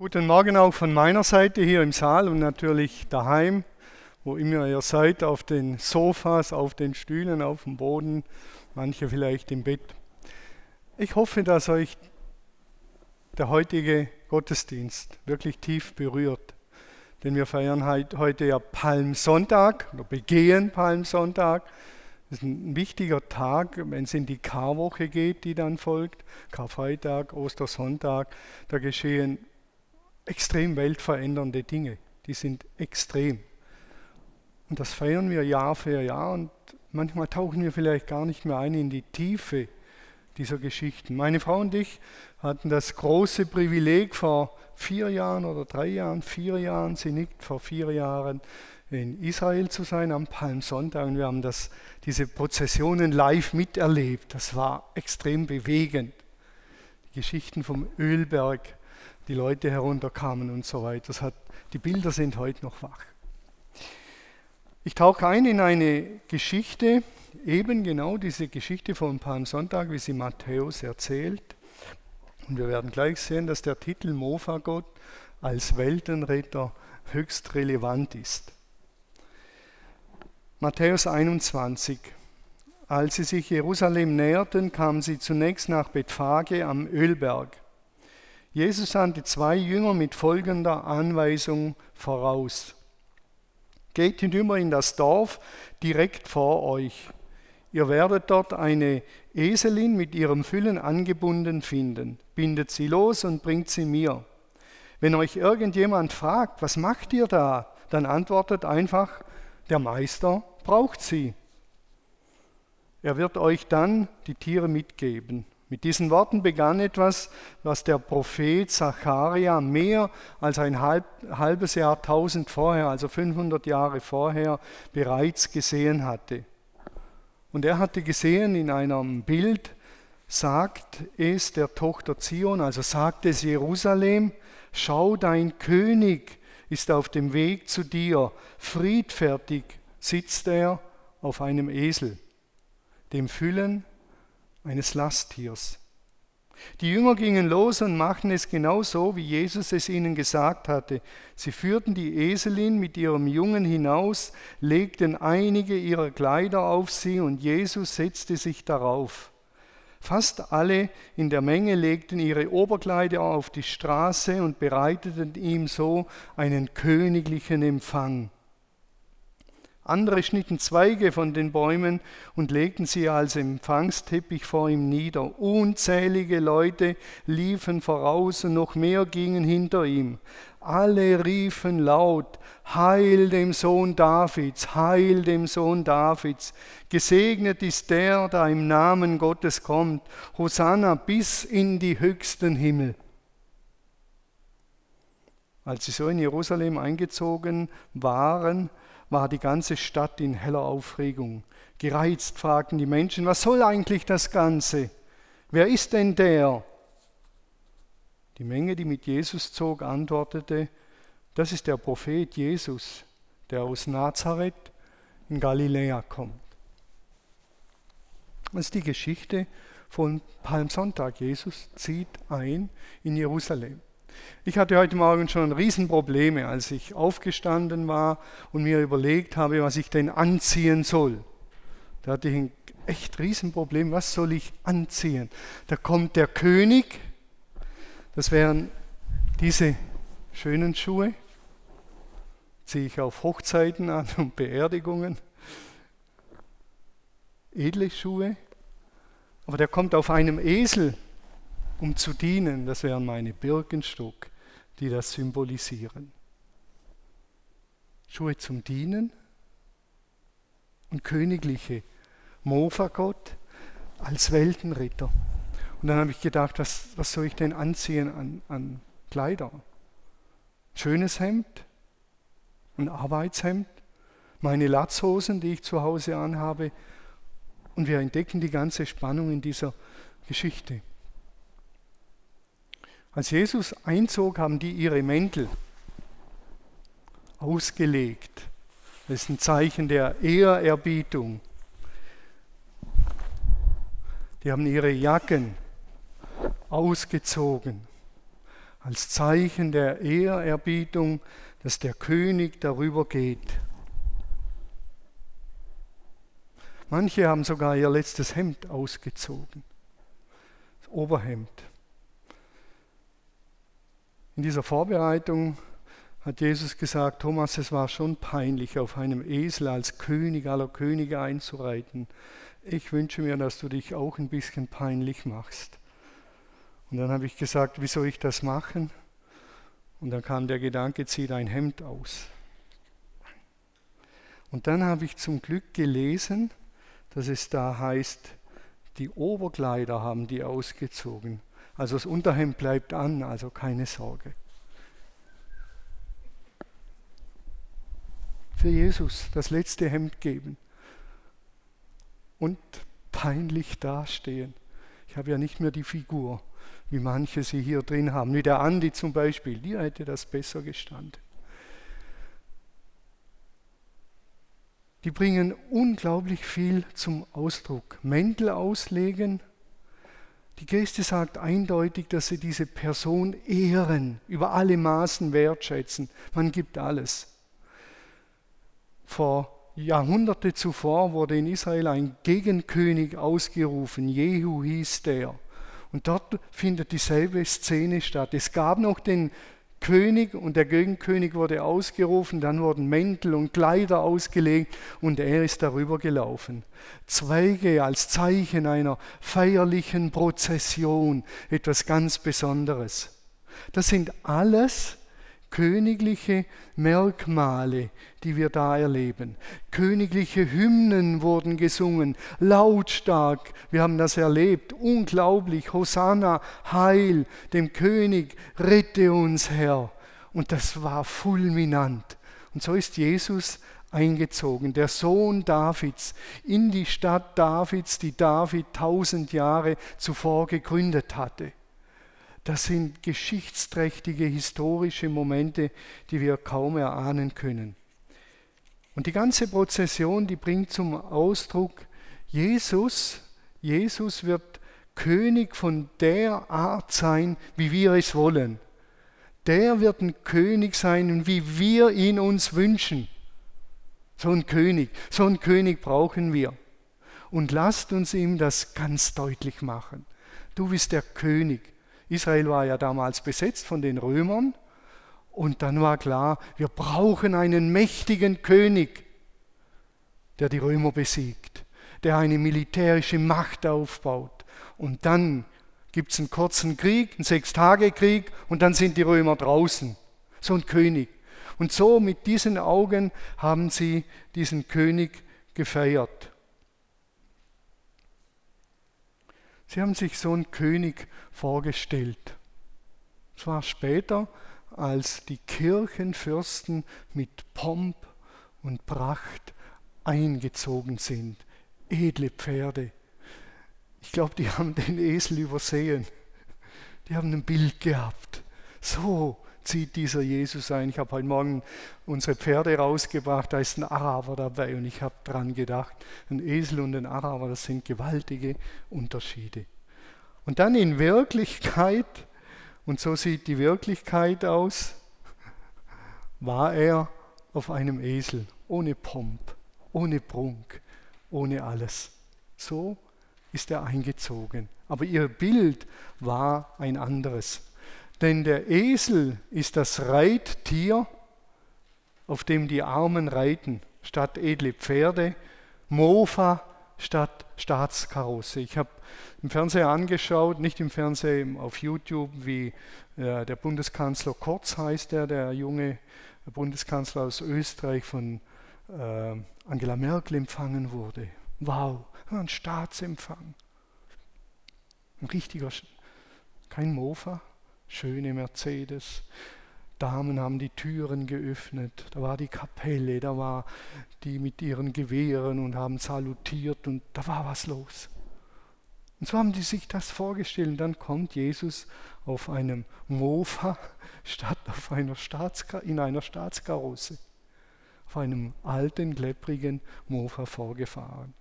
Guten Morgen auch von meiner Seite hier im Saal und natürlich daheim, wo immer ihr seid, auf den Sofas, auf den Stühlen, auf dem Boden, manche vielleicht im Bett. Ich hoffe, dass euch der heutige Gottesdienst wirklich tief berührt. Denn wir feiern heute ja Palmsonntag oder begehen Palmsonntag. Das ist ein wichtiger Tag, wenn es in die Karwoche geht, die dann folgt. Karfreitag, Ostersonntag. Da geschehen extrem weltverändernde Dinge. Die sind extrem. Und das feiern wir Jahr für Jahr und manchmal tauchen wir vielleicht gar nicht mehr ein in die Tiefe dieser Geschichten. Meine Frau und ich hatten das große Privileg vor vier Jahren oder drei Jahren, vier Jahren, sie nickt, vor vier Jahren in Israel zu sein am Palmsonntag und wir haben das, diese Prozessionen live miterlebt. Das war extrem bewegend. Die Geschichten vom Ölberg, die Leute herunterkamen und so weiter. Das hat, die Bilder sind heute noch wach. Ich tauche ein in eine Geschichte, eben genau diese Geschichte vom Palmsonntag, wie sie Matthäus erzählt. Und wir werden gleich sehen, dass der Titel Mofa-Gott als Weltenretter höchst relevant ist. Matthäus 21. Als sie sich Jerusalem näherten, kamen sie zunächst nach Bethphage am Ölberg. Jesus sandte zwei Jünger mit folgender Anweisung voraus. Geht hinüber in das Dorf direkt vor euch. Ihr werdet dort eine Eselin mit ihrem Füllen angebunden finden. Bindet sie los und bringt sie mir. Wenn euch irgendjemand fragt, was macht ihr da, dann antwortet einfach, der Meister braucht sie. Er wird euch dann die Tiere mitgeben. Mit diesen Worten begann etwas, was der Prophet Zacharia mehr als ein halb, halbes Jahrtausend vorher, also 500 Jahre vorher, bereits gesehen hatte. Und er hatte gesehen in einem Bild, sagt es der Tochter Zion, also sagt es Jerusalem, schau dein König ist auf dem Weg zu dir, friedfertig sitzt er auf einem Esel, dem Füllen eines Lasttiers. Die Jünger gingen los und machten es genau so, wie Jesus es ihnen gesagt hatte. Sie führten die Eselin mit ihrem Jungen hinaus, legten einige ihrer Kleider auf sie und Jesus setzte sich darauf. Fast alle in der Menge legten ihre Oberkleider auf die Straße und bereiteten ihm so einen königlichen Empfang. Andere schnitten Zweige von den Bäumen und legten sie als Empfangsteppich vor ihm nieder. Unzählige Leute liefen voraus und noch mehr gingen hinter ihm. Alle riefen laut, Heil dem Sohn Davids, Heil dem Sohn Davids. Gesegnet ist der, der im Namen Gottes kommt. Hosanna bis in die höchsten Himmel. Als sie so in Jerusalem eingezogen waren, war die ganze Stadt in heller Aufregung. Gereizt fragten die Menschen, was soll eigentlich das Ganze? Wer ist denn der? Die Menge, die mit Jesus zog, antwortete, das ist der Prophet Jesus, der aus Nazareth in Galiläa kommt. Das ist die Geschichte von Palmsonntag. Jesus zieht ein in Jerusalem. Ich hatte heute Morgen schon Riesenprobleme, als ich aufgestanden war und mir überlegt habe, was ich denn anziehen soll. Da hatte ich ein echt Riesenproblem, was soll ich anziehen? Da kommt der König, das wären diese schönen Schuhe, ziehe ich auf Hochzeiten an und Beerdigungen, edle Schuhe, aber der kommt auf einem Esel um zu dienen. Das wären meine Birkenstock, die das symbolisieren. Schuhe zum Dienen und königliche Mofa-Gott als Weltenritter. Und dann habe ich gedacht, was, was soll ich denn anziehen an, an Kleider? Schönes Hemd, ein Arbeitshemd, meine Latzhosen, die ich zu Hause anhabe. Und wir entdecken die ganze Spannung in dieser Geschichte. Als Jesus einzog, haben die ihre Mäntel ausgelegt. Das ist ein Zeichen der Ehrerbietung. Die haben ihre Jacken ausgezogen, als Zeichen der Ehrerbietung, dass der König darüber geht. Manche haben sogar ihr letztes Hemd ausgezogen, das Oberhemd. In dieser Vorbereitung hat Jesus gesagt, Thomas, es war schon peinlich, auf einem Esel als König aller Könige einzureiten. Ich wünsche mir, dass du dich auch ein bisschen peinlich machst. Und dann habe ich gesagt, wie soll ich das machen? Und dann kam der Gedanke, zieh dein Hemd aus. Und dann habe ich zum Glück gelesen, dass es da heißt, die Oberkleider haben die ausgezogen. Also das Unterhemd bleibt an, also keine Sorge. Für Jesus das letzte Hemd geben und peinlich dastehen. Ich habe ja nicht mehr die Figur, wie manche sie hier drin haben. Wie der Andi zum Beispiel, dir hätte das besser gestanden. die bringen unglaublich viel zum Ausdruck. Mäntel auslegen. Die Christi sagt eindeutig, dass sie diese Person ehren, über alle Maßen wertschätzen. Man gibt alles. Vor Jahrhunderte zuvor wurde in Israel ein Gegenkönig ausgerufen. Jehu hieß der. Und dort findet dieselbe Szene statt. Es gab noch den König und der Gegenkönig wurde ausgerufen, dann wurden Mäntel und Kleider ausgelegt und er ist darüber gelaufen. Zweige als Zeichen einer feierlichen Prozession, etwas ganz Besonderes. Das sind alles königliche Merkmale, die wir da erleben. Königliche Hymnen wurden gesungen, lautstark. Wir haben das erlebt, unglaublich. Hosanna, Heil, dem König, rette uns, Herr. Und das war fulminant. Und so ist Jesus eingezogen, der Sohn Davids, in die Stadt Davids, die David tausend Jahre zuvor gegründet hatte. Das sind geschichtsträchtige historische Momente, die wir kaum erahnen können. Und die ganze Prozession, die bringt zum Ausdruck, Jesus, Jesus wird König von der Art sein, wie wir es wollen. Der wird ein König sein, wie wir ihn uns wünschen. So ein König, so ein König brauchen wir. Und lasst uns ihm das ganz deutlich machen. Du bist der König. Israel war ja damals besetzt von den Römern und dann war klar, wir brauchen einen mächtigen König, der die Römer besiegt, der eine militärische Macht aufbaut. Und dann gibt es einen kurzen Krieg, einen Sechstagekrieg und dann sind die Römer draußen. So ein König. Und so mit diesen Augen haben sie diesen König gefeiert. Sie haben sich so einen König vorgestellt. Es war später, als die Kirchenfürsten mit Pomp und Pracht eingezogen sind. Edle Pferde. Ich glaube, die haben den Esel übersehen. Die haben ein Bild gehabt. So zieht dieser Jesus ein. Ich habe heute Morgen unsere Pferde rausgebracht, da ist ein Araber dabei und ich habe dran gedacht, ein Esel und ein Araber, das sind gewaltige Unterschiede. Und dann in Wirklichkeit, und so sieht die Wirklichkeit aus, war er auf einem Esel, ohne Pomp, ohne Prunk, ohne alles. So ist er eingezogen. Aber ihr Bild war ein anderes. Denn der Esel ist das Reittier, auf dem die Armen reiten, statt edle Pferde, Mofa statt Staatskarosse. Ich habe im Fernseher angeschaut, nicht im Fernsehen, auf YouTube, wie äh, der Bundeskanzler Kurz heißt er, der junge Bundeskanzler aus Österreich von äh, Angela Merkel empfangen wurde. Wow, ein Staatsempfang. Ein richtiger, kein Mofa, schöne Mercedes. Damen haben die Türen geöffnet, da war die Kapelle, da war die mit ihren Gewehren und haben salutiert und da war was los. Und so haben die sich das vorgestellt. Und dann kommt Jesus auf einem Mofa statt auf einer in einer Staatskarosse, auf einem alten, klepprigen Mofa vorgefahren.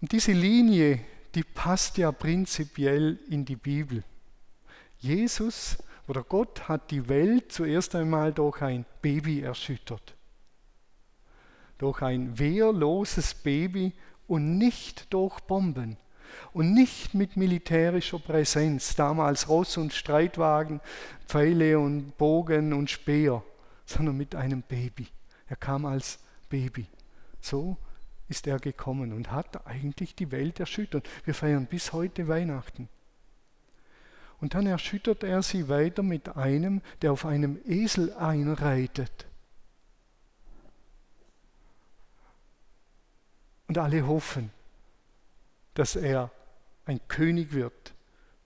Und diese Linie, die passt ja prinzipiell in die Bibel. Jesus oder Gott hat die Welt zuerst einmal durch ein Baby erschüttert. Durch ein wehrloses Baby und nicht durch Bomben und nicht mit militärischer Präsenz, damals Ross und Streitwagen, Pfeile und Bogen und Speer, sondern mit einem Baby. Er kam als Baby. So ist er gekommen und hat eigentlich die Welt erschüttert. Wir feiern bis heute Weihnachten. Und dann erschüttert er sie weiter mit einem, der auf einem Esel einreitet. Und alle hoffen, dass er ein König wird,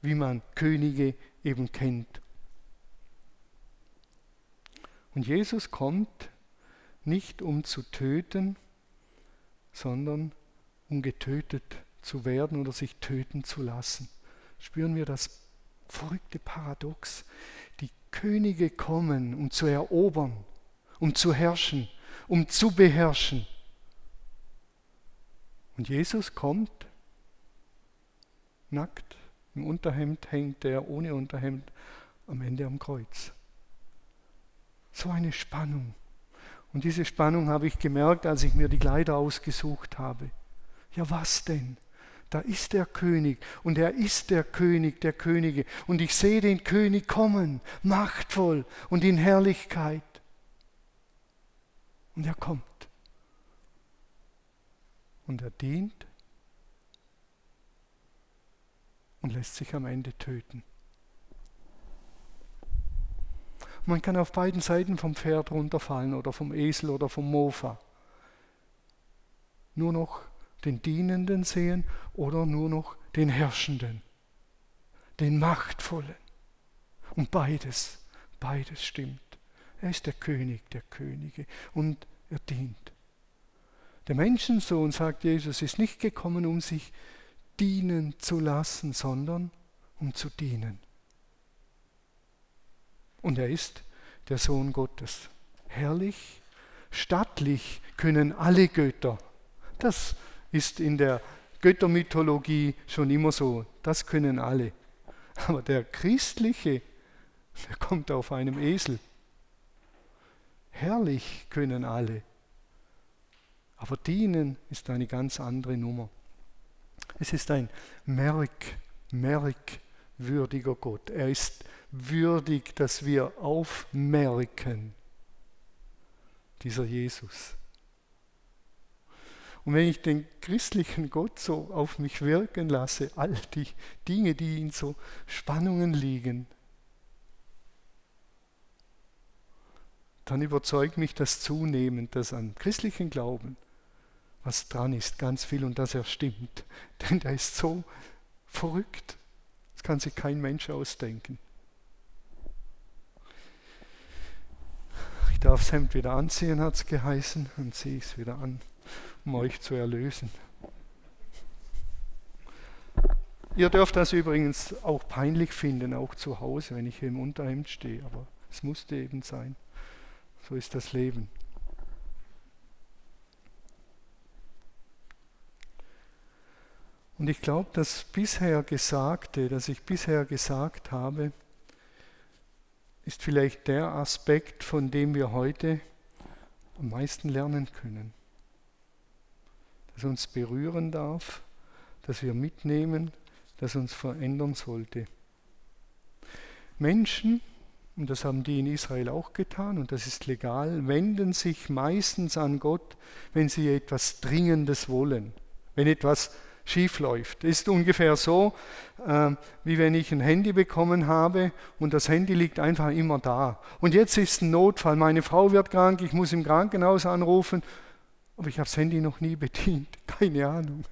wie man Könige eben kennt. Und Jesus kommt nicht um zu töten, sondern um getötet zu werden oder sich töten zu lassen. Spüren wir das verrückte Paradox? Die Könige kommen, um zu erobern, um zu herrschen, um zu beherrschen. Und Jesus kommt nackt, im Unterhemd hängt er ohne Unterhemd am Ende am Kreuz. So eine Spannung. Und diese Spannung habe ich gemerkt, als ich mir die Kleider ausgesucht habe. Ja, was denn? Da ist der König und er ist der König der Könige. Und ich sehe den König kommen, machtvoll und in Herrlichkeit. Und er kommt. Und er dient und lässt sich am Ende töten. Man kann auf beiden Seiten vom Pferd runterfallen oder vom Esel oder vom Mofa. Nur noch den Dienenden sehen oder nur noch den Herrschenden, den Machtvollen. Und beides, beides stimmt. Er ist der König der Könige und er dient. Der Menschensohn, sagt Jesus, ist nicht gekommen, um sich dienen zu lassen, sondern um zu dienen. Und er ist der Sohn Gottes. Herrlich, stattlich können alle Götter. Das ist in der Göttermythologie schon immer so. Das können alle. Aber der Christliche, der kommt auf einem Esel. Herrlich können alle. Aber dienen ist eine ganz andere Nummer. Es ist ein merk, merkwürdiger Gott. Er ist würdig, dass wir aufmerken, dieser Jesus. Und wenn ich den christlichen Gott so auf mich wirken lasse, all die Dinge, die in so Spannungen liegen, dann überzeugt mich das zunehmend, dass an christlichen Glauben was dran ist, ganz viel und dass er stimmt. Denn der ist so verrückt. Das kann sich kein Mensch ausdenken. Ich darf das Hemd wieder anziehen, hat es geheißen, und ziehe es wieder an, um euch zu erlösen. Ihr dürft das übrigens auch peinlich finden, auch zu Hause, wenn ich hier im Unterhemd stehe, aber es musste eben sein. So ist das Leben. Und ich glaube, das bisher Gesagte, das ich bisher gesagt habe, ist vielleicht der Aspekt, von dem wir heute am meisten lernen können. Das uns berühren darf, das wir mitnehmen, das uns verändern sollte. Menschen, und das haben die in Israel auch getan, und das ist legal, wenden sich meistens an Gott, wenn sie etwas Dringendes wollen, wenn etwas schief läuft. Ist ungefähr so, äh, wie wenn ich ein Handy bekommen habe und das Handy liegt einfach immer da. Und jetzt ist ein Notfall, meine Frau wird krank, ich muss im Krankenhaus anrufen, aber ich habe das Handy noch nie bedient. Keine Ahnung.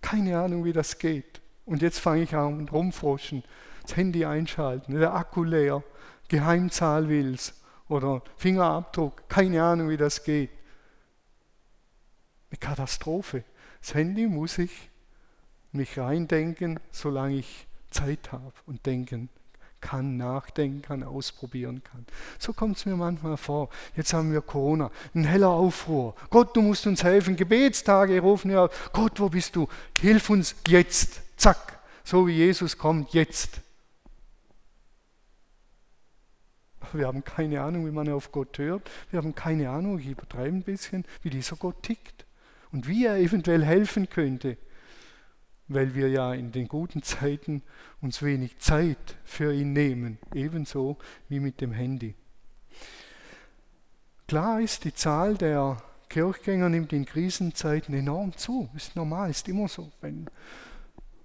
Keine Ahnung, wie das geht. Und jetzt fange ich an rumfroschen, das Handy einschalten, der Akku leer, Geheimzahl will's oder Fingerabdruck, keine Ahnung, wie das geht. Eine Katastrophe. Das Handy muss ich mich reindenken, solange ich Zeit habe und denken kann, nachdenken kann, ausprobieren kann. So kommt es mir manchmal vor. Jetzt haben wir Corona, ein heller Aufruhr. Gott, du musst uns helfen. Gebetstage rufen wir auf. Gott, wo bist du? Hilf uns jetzt. Zack. So wie Jesus kommt, jetzt. Wir haben keine Ahnung, wie man auf Gott hört. Wir haben keine Ahnung, ich übertreibe ein bisschen, wie dieser Gott tickt und wie er eventuell helfen könnte weil wir ja in den guten Zeiten uns wenig Zeit für ihn nehmen, ebenso wie mit dem Handy. Klar ist, die Zahl der Kirchgänger nimmt in Krisenzeiten enorm zu. Ist normal, ist immer so. Wenn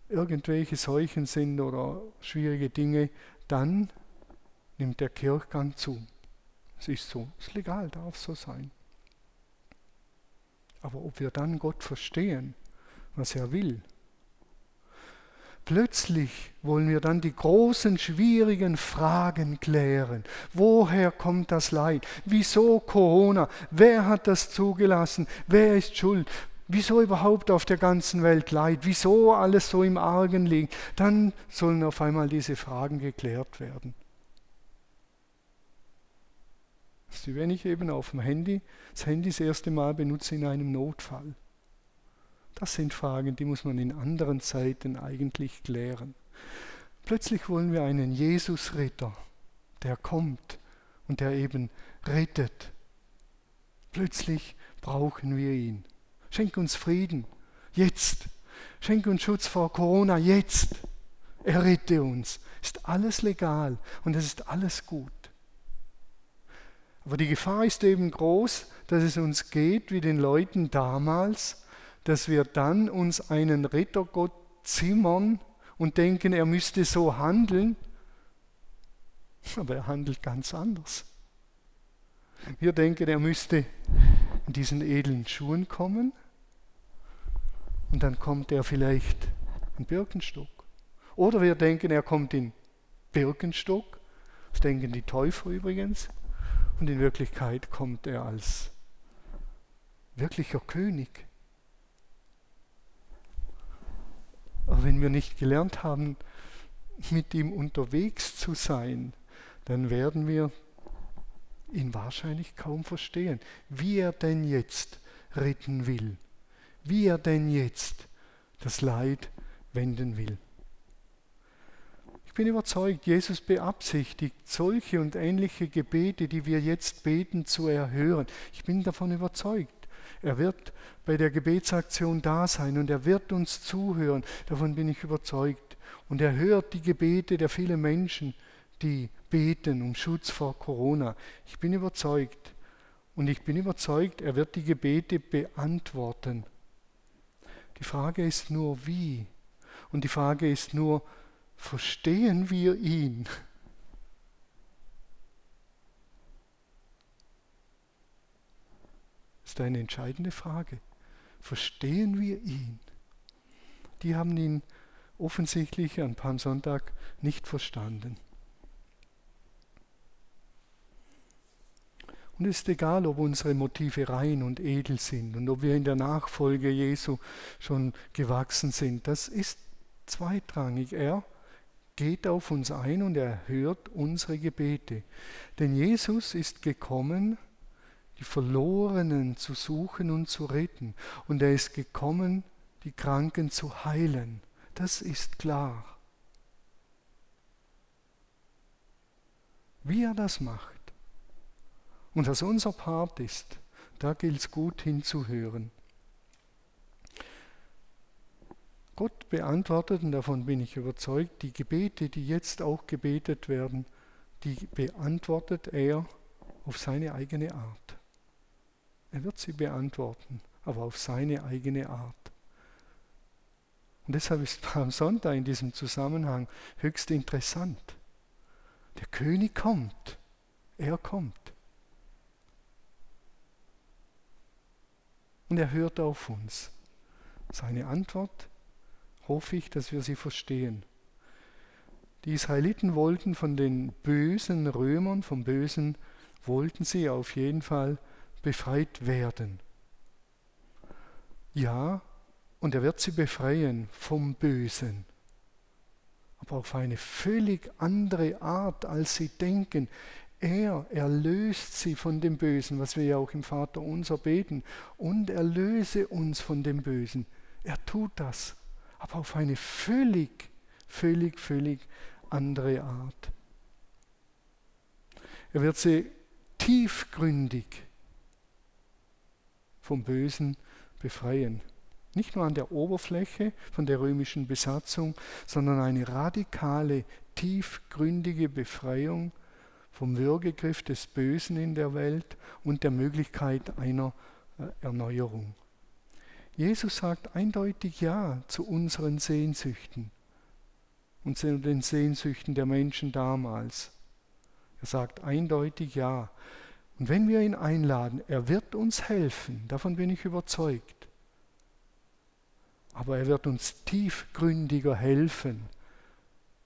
irgendwelche Seuchen sind oder schwierige Dinge, dann nimmt der Kirchgang zu. Es ist so, ist legal, darf so sein. Aber ob wir dann Gott verstehen, was er will, plötzlich wollen wir dann die großen, schwierigen Fragen klären. Woher kommt das Leid? Wieso Corona? Wer hat das zugelassen? Wer ist schuld? Wieso überhaupt auf der ganzen Welt Leid? Wieso alles so im Argen liegt? Dann sollen auf einmal diese Fragen geklärt werden. Wenn ich eben auf dem Handy das Handy das erste Mal benutze in einem Notfall. Das sind Fragen, die muss man in anderen Zeiten eigentlich klären. Plötzlich wollen wir einen Jesus-Ritter, der kommt und der eben rettet. Plötzlich brauchen wir ihn. Schenk uns Frieden, jetzt. Schenk uns Schutz vor Corona, jetzt. Er rette uns. Ist alles legal und es ist alles gut. Aber die Gefahr ist eben groß, dass es uns geht wie den Leuten damals, dass wir dann uns einen Rittergott zimmern und denken, er müsste so handeln, aber er handelt ganz anders. Wir denken, er müsste in diesen edlen Schuhen kommen und dann kommt er vielleicht in Birkenstock. Oder wir denken, er kommt in Birkenstock, das denken die Täufer übrigens, und in Wirklichkeit kommt er als wirklicher König. Aber wenn wir nicht gelernt haben, mit ihm unterwegs zu sein, dann werden wir ihn wahrscheinlich kaum verstehen, wie er denn jetzt retten will, wie er denn jetzt das Leid wenden will. Ich bin überzeugt, Jesus beabsichtigt, solche und ähnliche Gebete, die wir jetzt beten, zu erhören. Ich bin davon überzeugt. Er wird bei der Gebetsaktion da sein und er wird uns zuhören. Davon bin ich überzeugt. Und er hört die Gebete der vielen Menschen, die beten um Schutz vor Corona. Ich bin überzeugt. Und ich bin überzeugt, er wird die Gebete beantworten. Die Frage ist nur, wie? Und die Frage ist nur, verstehen wir ihn? Ist eine entscheidende Frage. Verstehen wir ihn? Die haben ihn offensichtlich an Palmsonntag nicht verstanden. Und es ist egal, ob unsere Motive rein und edel sind und ob wir in der Nachfolge Jesu schon gewachsen sind. Das ist zweitrangig. Er geht auf uns ein und er hört unsere Gebete. Denn Jesus ist gekommen, die Verlorenen zu suchen und zu retten. Und er ist gekommen, die Kranken zu heilen. Das ist klar. Wie er das macht und was unser Part ist, da gilt es gut hinzuhören. Gott beantwortet, und davon bin ich überzeugt, die Gebete, die jetzt auch gebetet werden, die beantwortet er auf seine eigene Art. Er wird sie beantworten, aber auf seine eigene Art. Und deshalb ist am Sonntag in diesem Zusammenhang höchst interessant. Der König kommt, er kommt. Und er hört auf uns. Seine Antwort hoffe ich, dass wir sie verstehen. Die Israeliten wollten von den bösen Römern, vom Bösen, wollten sie auf jeden Fall befreit werden. Ja, und er wird sie befreien vom Bösen. Aber auf eine völlig andere Art, als sie denken. Er erlöst sie von dem Bösen, was wir ja auch im Vater unser beten, und erlöse uns von dem Bösen. Er tut das, aber auf eine völlig, völlig, völlig andere Art. Er wird sie tiefgründig vom Bösen befreien. Nicht nur an der Oberfläche von der römischen Besatzung, sondern eine radikale, tiefgründige Befreiung vom Würgegriff des Bösen in der Welt und der Möglichkeit einer äh, Erneuerung. Jesus sagt eindeutig Ja zu unseren Sehnsüchten und zu den Sehnsüchten der Menschen damals. Er sagt eindeutig Ja. Und wenn wir ihn einladen, er wird uns helfen, davon bin ich überzeugt. Aber er wird uns tiefgründiger helfen,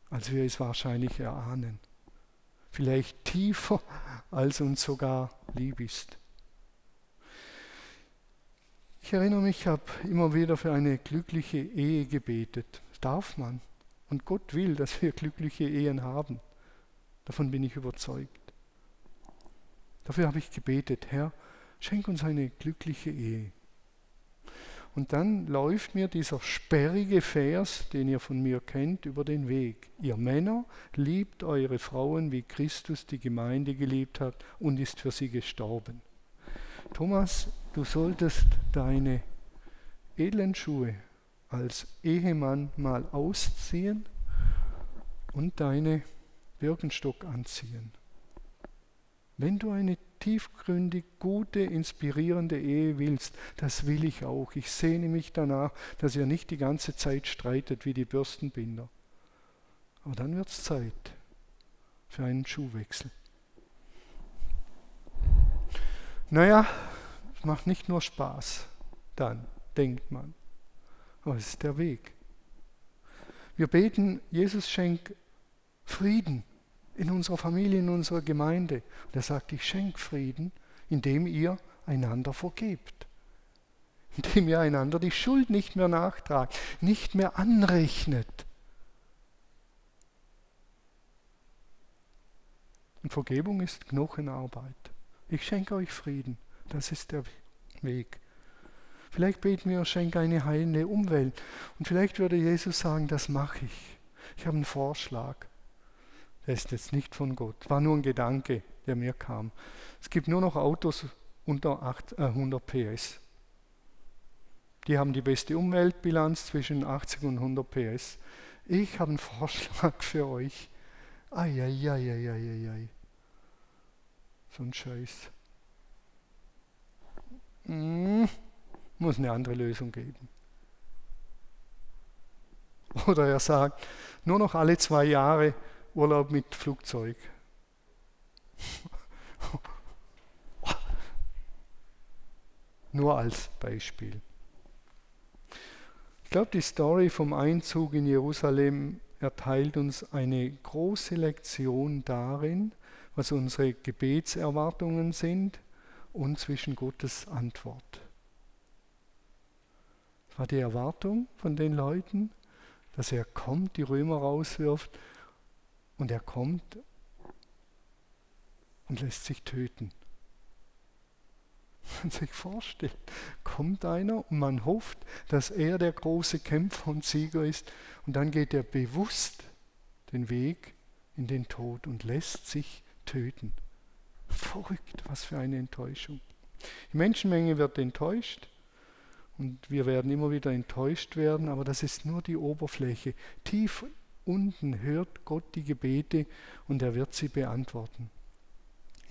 als wir es wahrscheinlich erahnen. Vielleicht tiefer, als uns sogar lieb ist. Ich erinnere mich, ich habe immer wieder für eine glückliche Ehe gebetet. darf man. Und Gott will, dass wir glückliche Ehen haben. Davon bin ich überzeugt. Dafür habe ich gebetet, Herr, schenk uns eine glückliche Ehe. Und dann läuft mir dieser sperrige Vers, den ihr von mir kennt, über den Weg. Ihr Männer liebt eure Frauen, wie Christus die Gemeinde geliebt hat und ist für sie gestorben. Thomas, du solltest deine edlen Schuhe als Ehemann mal ausziehen und deine Birkenstock anziehen. Wenn du eine tiefgründig gute, inspirierende Ehe willst, das will ich auch. Ich sehne mich danach, dass ihr nicht die ganze Zeit streitet wie die Bürstenbinder. Aber dann wird es Zeit für einen Schuhwechsel. Naja, es macht nicht nur Spaß, dann denkt man. Aber es ist der Weg. Wir beten, Jesus schenkt Frieden in unserer Familie, in unserer Gemeinde. Und er sagt, ich schenke Frieden, indem ihr einander vergebt. Indem ihr einander die Schuld nicht mehr nachtragt, nicht mehr anrechnet. Und Vergebung ist Knochenarbeit. Ich schenke euch Frieden. Das ist der Weg. Vielleicht beten wir, schenke eine heilende Umwelt. Und vielleicht würde Jesus sagen, das mache ich. Ich habe einen Vorschlag. Ist jetzt nicht von Gott. War nur ein Gedanke, der mir kam. Es gibt nur noch Autos unter 8, äh, 100 PS. Die haben die beste Umweltbilanz zwischen 80 und 100 PS. Ich habe einen Vorschlag für euch. Eieieiei. So ein Scheiß. Hm, muss eine andere Lösung geben. Oder er sagt, nur noch alle zwei Jahre Urlaub mit Flugzeug. Nur als Beispiel. Ich glaube, die Story vom Einzug in Jerusalem erteilt uns eine große Lektion darin, was unsere Gebetserwartungen sind und zwischen Gottes Antwort. Das war die Erwartung von den Leuten, dass er kommt, die Römer rauswirft und er kommt und lässt sich töten. Man sich vorstellt, kommt einer und man hofft, dass er der große Kämpfer und Sieger ist und dann geht er bewusst den Weg in den Tod und lässt sich töten. Verrückt, was für eine Enttäuschung. Die Menschenmenge wird enttäuscht und wir werden immer wieder enttäuscht werden, aber das ist nur die Oberfläche. Tief unten hört Gott die Gebete und er wird sie beantworten.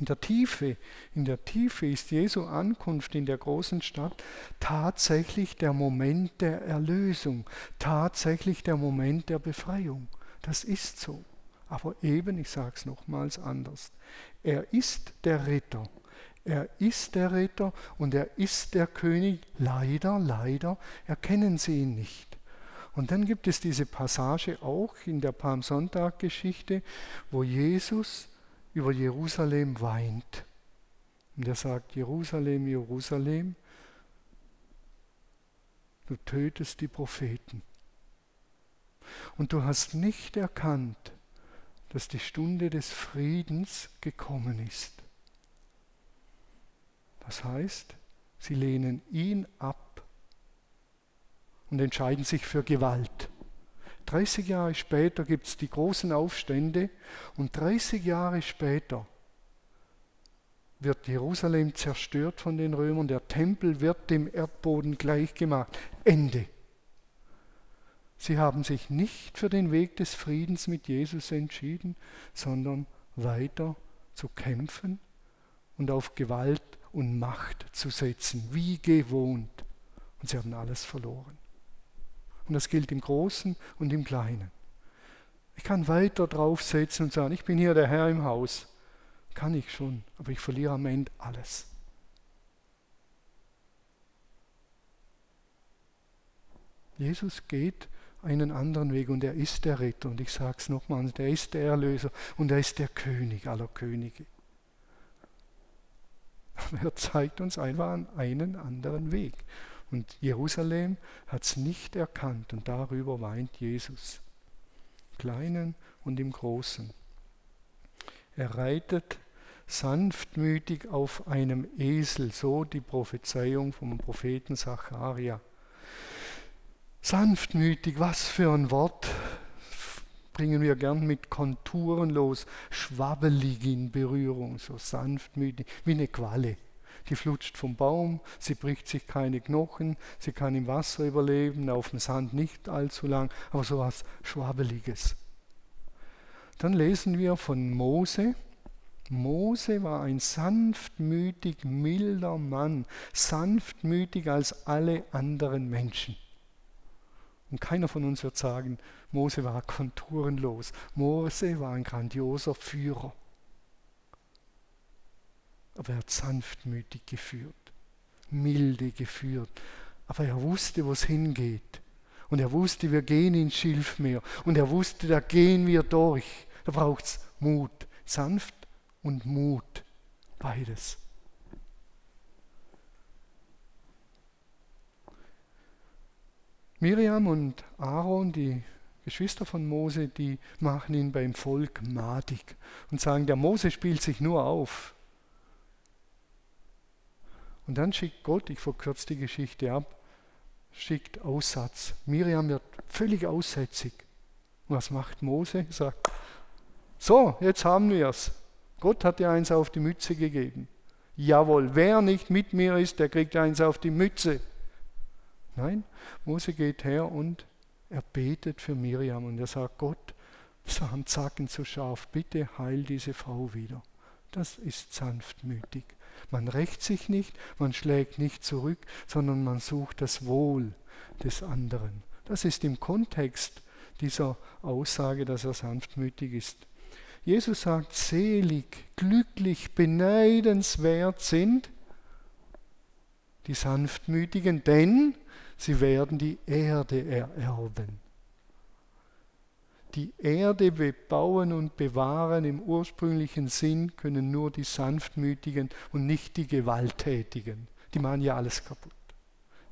In der Tiefe, in der Tiefe ist Jesu Ankunft in der großen Stadt tatsächlich der Moment der Erlösung, tatsächlich der Moment der Befreiung. Das ist so. Aber eben, ich sage es nochmals anders, er ist der Ritter. Er ist der Ritter und er ist der König. Leider, leider erkennen sie ihn nicht. Und dann gibt es diese Passage auch in der Palmsonntag-Geschichte, wo Jesus über Jerusalem weint. Und er sagt, Jerusalem, Jerusalem, du tötest die Propheten. Und du hast nicht erkannt, dass die Stunde des Friedens gekommen ist. Das heißt, sie lehnen ihn ab und entscheiden sich für Gewalt. 30 Jahre später gibt es die großen Aufstände und 30 Jahre später wird Jerusalem zerstört von den Römern, der Tempel wird dem Erdboden gleichgemacht. Ende. Sie haben sich nicht für den Weg des Friedens mit Jesus entschieden, sondern weiter zu kämpfen und auf Gewalt und Macht zu setzen, wie gewohnt. Und sie haben alles verloren. Und das gilt im Großen und im Kleinen. Ich kann weiter draufsetzen und sagen, ich bin hier der Herr im Haus. Kann ich schon, aber ich verliere am Ende alles. Jesus geht einen anderen Weg und er ist der Retter. Und ich sage es nochmal, er ist der Erlöser und er ist der König aller Könige. Aber er zeigt uns einfach einen anderen Weg. Und Jerusalem hat es nicht erkannt und darüber weint Jesus. Im Kleinen und im Großen. Er reitet sanftmütig auf einem Esel, so die Prophezeiung vom Propheten Zacharia. Sanftmütig, was für ein Wort bringen wir gern mit Konturen los, schwabbelig in Berührung, so sanftmütig, wie eine Qualle. Die flutscht vom Baum, sie bricht sich keine Knochen, sie kann im Wasser überleben, auf dem Sand nicht allzu lang, aber so was Schwabbeliges. Dann lesen wir von Mose. Mose war ein sanftmütig, milder Mann, sanftmütig als alle anderen Menschen. Und keiner von uns wird sagen, Mose war konturenlos. Mose war ein grandioser Führer. Aber er hat sanftmütig geführt, milde geführt. Aber er wusste, wo es hingeht. Und er wusste, wir gehen ins Schilfmeer. Und er wusste, da gehen wir durch. Da braucht es Mut. Sanft und Mut. Beides. Miriam und Aaron, die Geschwister von Mose, die machen ihn beim Volk madig und sagen, der Mose spielt sich nur auf. Und dann schickt Gott, ich verkürze die Geschichte ab, schickt Aussatz. Miriam wird völlig aussätzig. Und was macht Mose? Er sagt, so, jetzt haben wir es. Gott hat dir eins auf die Mütze gegeben. Jawohl, wer nicht mit mir ist, der kriegt eins auf die Mütze. Nein, Mose geht her und er betet für Miriam und er sagt, Gott, Psalm Zacken zu scharf, bitte heil diese Frau wieder. Das ist sanftmütig. Man rächt sich nicht, man schlägt nicht zurück, sondern man sucht das Wohl des anderen. Das ist im Kontext dieser Aussage, dass er sanftmütig ist. Jesus sagt, selig, glücklich, beneidenswert sind die Sanftmütigen, denn Sie werden die Erde ererben. Die Erde bebauen und bewahren im ursprünglichen Sinn können nur die Sanftmütigen und nicht die Gewalttätigen. Die machen ja alles kaputt.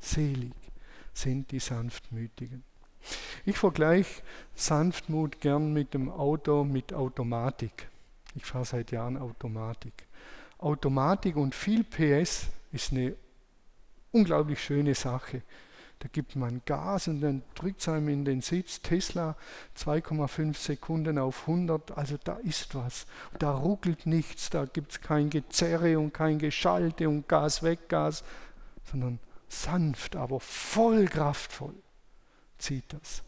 Selig sind die Sanftmütigen. Ich vergleiche Sanftmut gern mit dem Auto mit Automatik. Ich fahre seit Jahren Automatik. Automatik und viel PS ist eine unglaublich schöne Sache. Da gibt man Gas und dann drückt es einem in den Sitz. Tesla 2,5 Sekunden auf 100, also da ist was. Da ruckelt nichts, da gibt es kein Gezerre und kein Geschalte und Gas weg, Gas, sondern sanft, aber voll kraftvoll zieht das.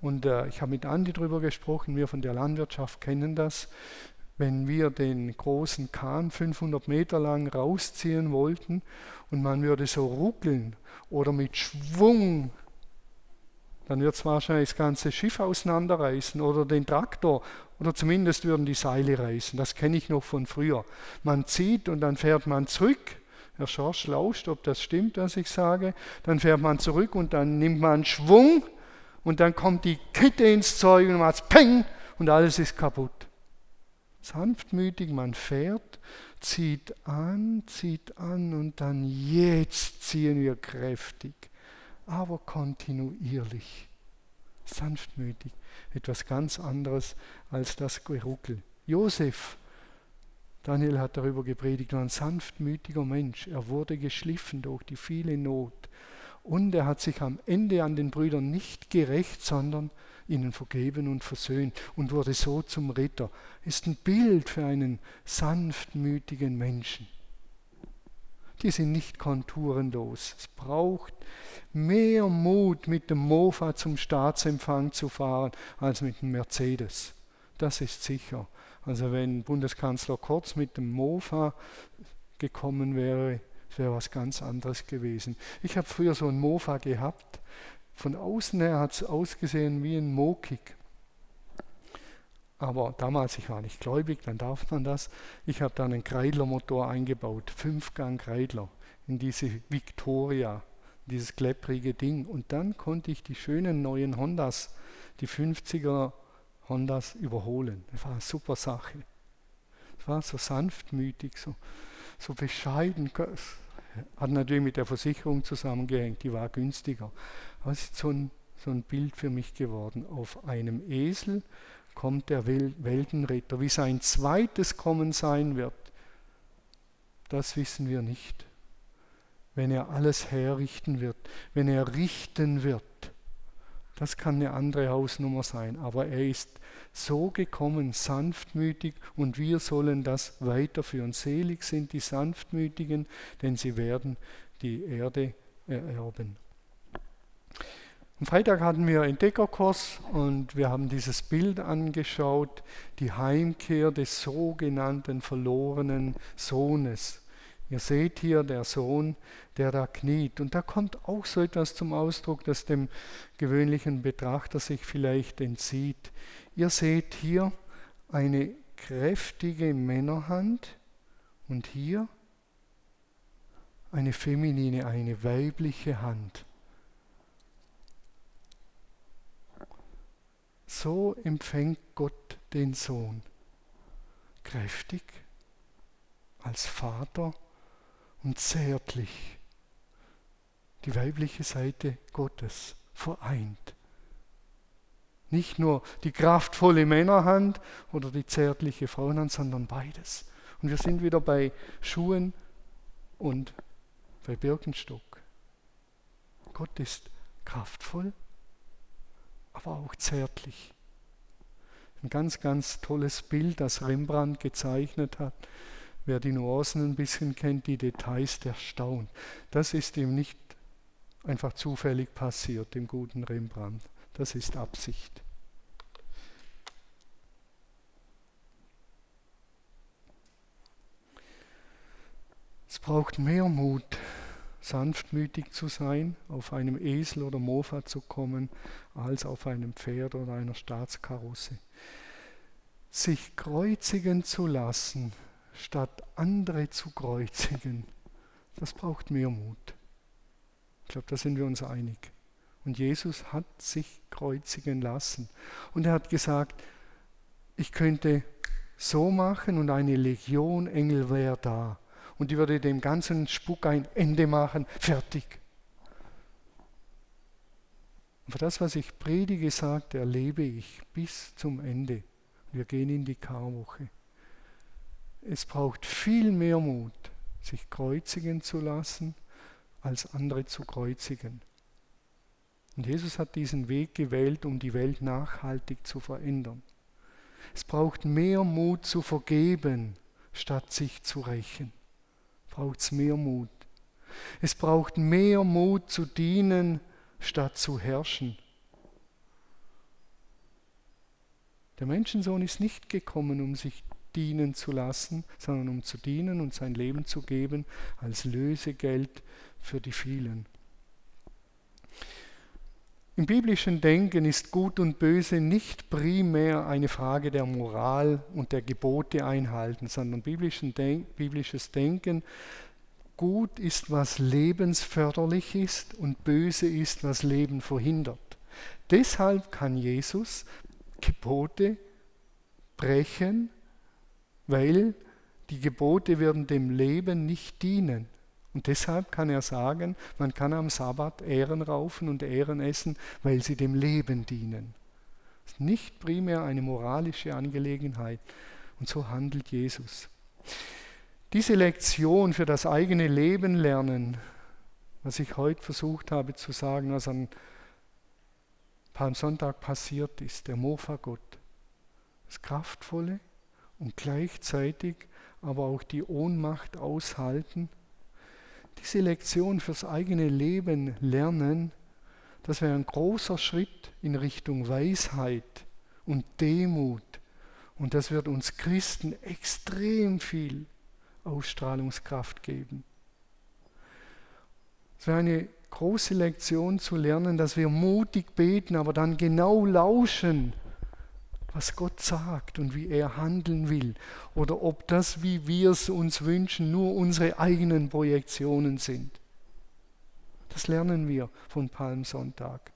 Und äh, ich habe mit Andi darüber gesprochen, wir von der Landwirtschaft kennen das wenn wir den großen Kahn 500 Meter lang rausziehen wollten und man würde so ruckeln oder mit Schwung, dann wird es wahrscheinlich das ganze Schiff auseinanderreißen oder den Traktor oder zumindest würden die Seile reißen. Das kenne ich noch von früher. Man zieht und dann fährt man zurück. Herr Schorsch lauscht, ob das stimmt, was ich sage. Dann fährt man zurück und dann nimmt man Schwung und dann kommt die Kette ins Zeug und macht Peng und alles ist kaputt sanftmütig, man fährt, zieht an, zieht an und dann jetzt ziehen wir kräftig, aber kontinuierlich, sanftmütig, etwas ganz anderes als das Geruckel. Josef, Daniel hat darüber gepredigt, war ein sanftmütiger Mensch. Er wurde geschliffen durch die viele Not. Und er hat sich am Ende an den Brüdern nicht gerecht, sondern ihnen vergeben und versöhnt und wurde so zum Ritter. Ist ein Bild für einen sanftmütigen Menschen. Die sind nicht konturenlos. Es braucht mehr Mut, mit dem Mofa zum Staatsempfang zu fahren, als mit dem Mercedes. Das ist sicher. Also wenn Bundeskanzler Kurz mit dem Mofa gekommen wäre, wäre was ganz anderes gewesen. Ich habe früher so ein Mofa gehabt. Von außen her hat es ausgesehen wie ein Mokik. Aber damals, ich war nicht gläubig, dann darf man das. Ich habe da einen Kreidler-Motor eingebaut, Fünfgang Kreidler, in diese Victoria, dieses klepprige Ding. Und dann konnte ich die schönen neuen Hondas, die 50er Hondas überholen. Das war eine super Sache. Es war so sanftmütig, so, so bescheiden. Hat natürlich mit der Versicherung zusammengehängt, die war günstiger. Aber es ist so ein, so ein Bild für mich geworden. Auf einem Esel kommt der Weltenritter. Wie sein zweites Kommen sein wird, das wissen wir nicht. Wenn er alles herrichten wird, wenn er richten wird, das kann eine andere Hausnummer sein, aber er ist so gekommen, sanftmütig, und wir sollen das weiterführen. Selig sind die Sanftmütigen, denn sie werden die Erde ererben. Am Freitag hatten wir Entdeckerkurs und wir haben dieses Bild angeschaut, die Heimkehr des sogenannten verlorenen Sohnes. Ihr seht hier der Sohn, der da kniet. Und da kommt auch so etwas zum Ausdruck, das dem gewöhnlichen Betrachter sich vielleicht entzieht. Ihr seht hier eine kräftige Männerhand und hier eine feminine, eine weibliche Hand. So empfängt Gott den Sohn. Kräftig als Vater und zärtlich. Die weibliche Seite Gottes vereint. Nicht nur die kraftvolle Männerhand oder die zärtliche Frauenhand, sondern beides. Und wir sind wieder bei Schuhen und bei Birkenstock. Gott ist kraftvoll, aber auch zärtlich. Ein ganz, ganz tolles Bild, das Rembrandt gezeichnet hat Wer die Nuancen ein bisschen kennt, die Details, der staunt. Das ist ihm nicht einfach zufällig passiert, dem guten Rembrandt. Das ist Absicht. Es braucht mehr Mut, sanftmütig zu sein, auf einem Esel oder Mofa zu kommen, als auf einem Pferd oder einer Staatskarosse. Sich kreuzigen zu lassen, statt andere zu kreuzigen, das braucht mehr Mut. Ich glaube, da sind wir uns einig. Und Jesus hat sich kreuzigen lassen. Und er hat gesagt, ich könnte so machen und eine Legion Engel wäre da. Und die würde dem ganzen Spuk ein Ende machen. Fertig. Für das, was ich predige, sagt, erlebe ich bis zum Ende. Wir gehen in die Karwoche. Es braucht viel mehr Mut, sich kreuzigen zu lassen, als andere zu kreuzigen. Und Jesus hat diesen Weg gewählt, um die Welt nachhaltig zu verändern. Es braucht mehr Mut zu vergeben, statt sich zu rächen. Braucht es mehr Mut. Es braucht mehr Mut zu dienen, statt zu herrschen. Der Menschensohn ist nicht gekommen, um sich dienen zu lassen, sondern um zu dienen und sein Leben zu geben als Lösegeld für die vielen. Im biblischen Denken ist Gut und Böse nicht primär eine Frage der Moral und der Gebote einhalten, sondern biblisches Denken, Gut ist, was lebensförderlich ist und Böse ist, was Leben verhindert. Deshalb kann Jesus Gebote brechen weil die Gebote werden dem Leben nicht dienen. Und deshalb kann er sagen, man kann am Sabbat Ehren raufen und Ehren essen, weil sie dem Leben dienen. Das ist nicht primär eine moralische Angelegenheit. Und so handelt Jesus. Diese Lektion für das eigene Leben lernen, was ich heute versucht habe zu sagen, was an Palmsonntag passiert ist, der Mofa-Gott. Das Kraftvolle und gleichzeitig aber auch die Ohnmacht aushalten. Diese Lektion fürs eigene Leben lernen, das wäre ein großer Schritt in Richtung Weisheit und Demut. Und das wird uns Christen extrem viel Ausstrahlungskraft geben. Es wäre eine große Lektion zu lernen, dass wir mutig beten, aber dann genau lauschen, was Gott sagt und wie er handeln will. Oder ob das, wie wir es uns wünschen, nur unsere eigenen Projektionen sind. Das lernen wir von Palmsonntag.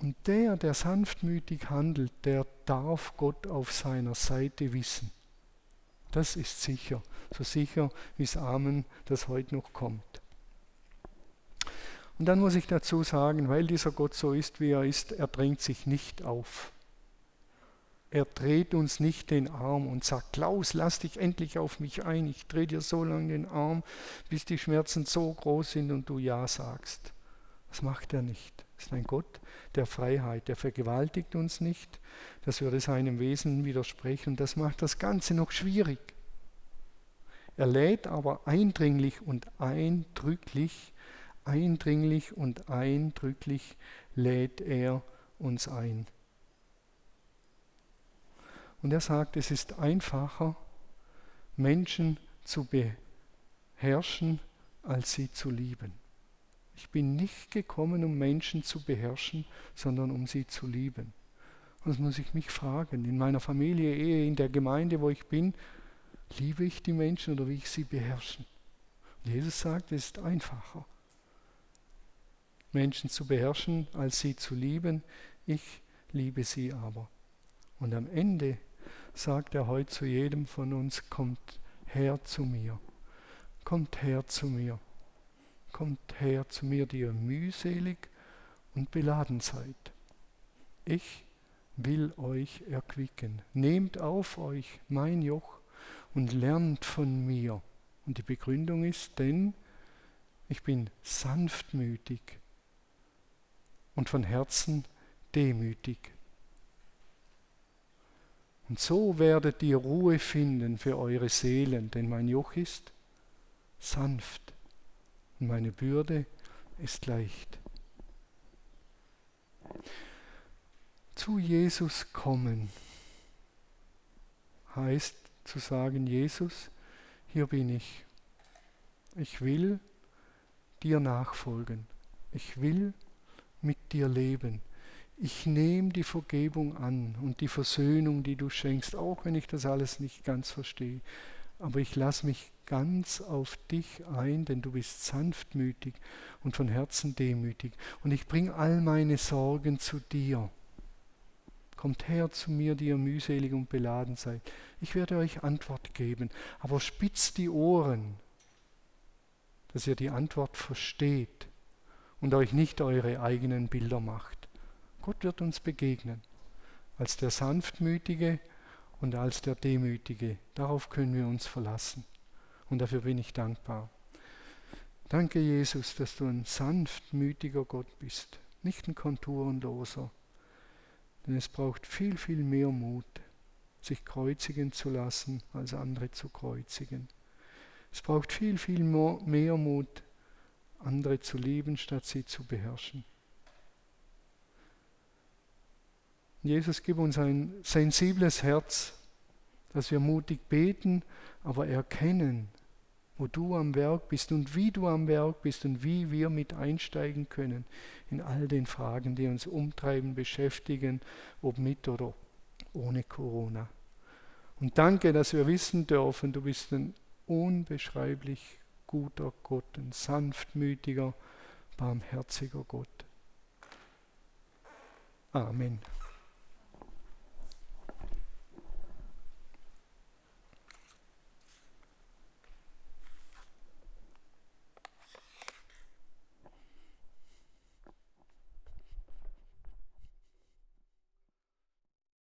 Und der, der sanftmütig handelt, der darf Gott auf seiner Seite wissen. Das ist sicher, so sicher wie es Amen, das heute noch kommt. Und dann muss ich dazu sagen, weil dieser Gott so ist, wie er ist, er drängt sich nicht auf. Er dreht uns nicht den Arm und sagt, Klaus, lass dich endlich auf mich ein. Ich drehe dir so lange den Arm, bis die Schmerzen so groß sind und du Ja sagst. Das macht er nicht. Das ist ein Gott der Freiheit. Der vergewaltigt uns nicht. Das würde seinem Wesen widersprechen. Das macht das Ganze noch schwierig. Er lädt aber eindringlich und eindrücklich, eindringlich und eindrücklich lädt er uns ein. Und er sagt, es ist einfacher, Menschen zu beherrschen, als sie zu lieben. Ich bin nicht gekommen, um Menschen zu beherrschen, sondern um sie zu lieben. Und das muss ich mich fragen. In meiner Familie, Ehe, in der Gemeinde, wo ich bin, liebe ich die Menschen oder will ich sie beherrschen? Und Jesus sagt, es ist einfacher, Menschen zu beherrschen, als sie zu lieben. Ich liebe sie aber. Und am Ende sagt er heute zu jedem von uns, kommt her zu mir, kommt her zu mir, kommt her zu mir, die ihr mühselig und beladen seid. Ich will euch erquicken. Nehmt auf euch mein Joch und lernt von mir. Und die Begründung ist, denn ich bin sanftmütig und von Herzen demütig. Und so werdet ihr Ruhe finden für eure Seelen, denn mein Joch ist sanft und meine Bürde ist leicht. Zu Jesus kommen heißt zu sagen, Jesus, hier bin ich. Ich will dir nachfolgen. Ich will mit dir leben ich nehme die Vergebung an und die Versöhnung, die du schenkst, auch wenn ich das alles nicht ganz verstehe. Aber ich lasse mich ganz auf dich ein, denn du bist sanftmütig und von Herzen demütig. Und ich bringe all meine Sorgen zu dir. Kommt her zu mir, die ihr mühselig und beladen seid. Ich werde euch Antwort geben, aber spitzt die Ohren, dass ihr die Antwort versteht und euch nicht eure eigenen Bilder macht. Gott wird uns begegnen als der Sanftmütige und als der Demütige. Darauf können wir uns verlassen. Und dafür bin ich dankbar. Danke, Jesus, dass du ein sanftmütiger Gott bist, nicht ein konturenloser. Denn es braucht viel, viel mehr Mut, sich kreuzigen zu lassen, als andere zu kreuzigen. Es braucht viel, viel mehr Mut, andere zu lieben, statt sie zu beherrschen. Jesus, gib uns ein sensibles Herz, dass wir mutig beten, aber erkennen, wo du am Werk bist und wie du am Werk bist und wie wir mit einsteigen können in all den Fragen, die uns umtreiben, beschäftigen, ob mit oder ohne Corona. Und danke, dass wir wissen dürfen, du bist ein unbeschreiblich guter Gott, ein sanftmütiger, barmherziger Gott. Amen.